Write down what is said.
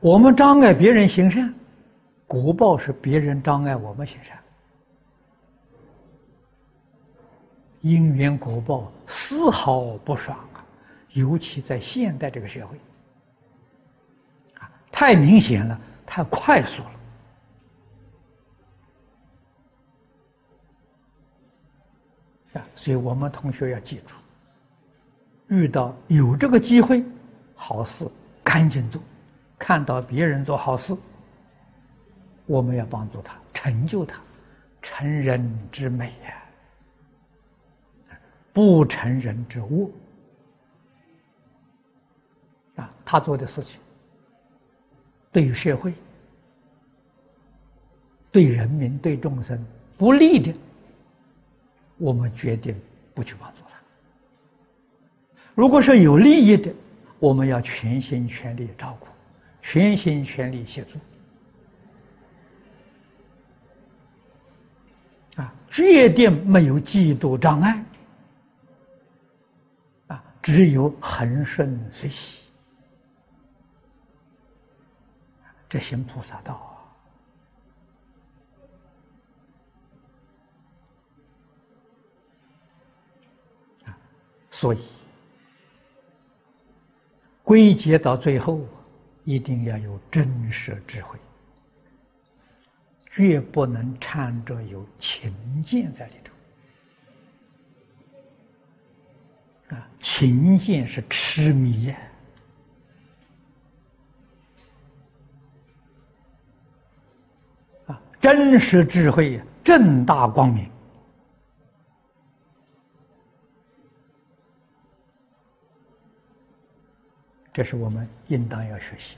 我们障碍别人行善，果报是别人障碍我们行善，因缘果报丝毫不爽啊！尤其在现代这个社会，啊，太明显了，太快速了。所以我们同学要记住，遇到有这个机会，好事赶紧做。看到别人做好事，我们要帮助他，成就他，成人之美呀，不成人之恶。啊，他做的事情，对于社会、对人民、对众生不利的，我们决定不去帮助他。如果是有利益的，我们要全心全力照顾。全心全力协助，啊，决定没有嫉妒障碍，啊，只有恒顺随喜，这行菩萨道啊，所以归结到最后。一定要有真实智慧，绝不能掺着有情见在里头。啊，情见是痴迷呀！啊，真实智慧，正大光明，这是我们应当要学习。